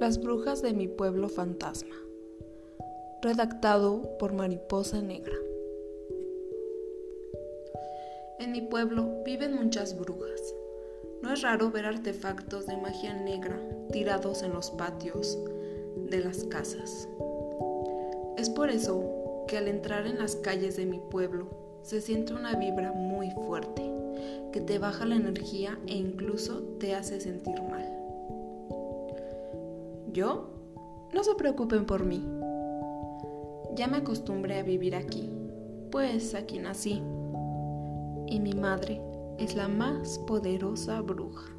Las brujas de mi pueblo fantasma. Redactado por Mariposa Negra. En mi pueblo viven muchas brujas. No es raro ver artefactos de magia negra tirados en los patios de las casas. Es por eso que al entrar en las calles de mi pueblo se siente una vibra muy fuerte que te baja la energía e incluso te hace sentir mal. Yo, no se preocupen por mí. Ya me acostumbré a vivir aquí, pues aquí nací. Y mi madre es la más poderosa bruja.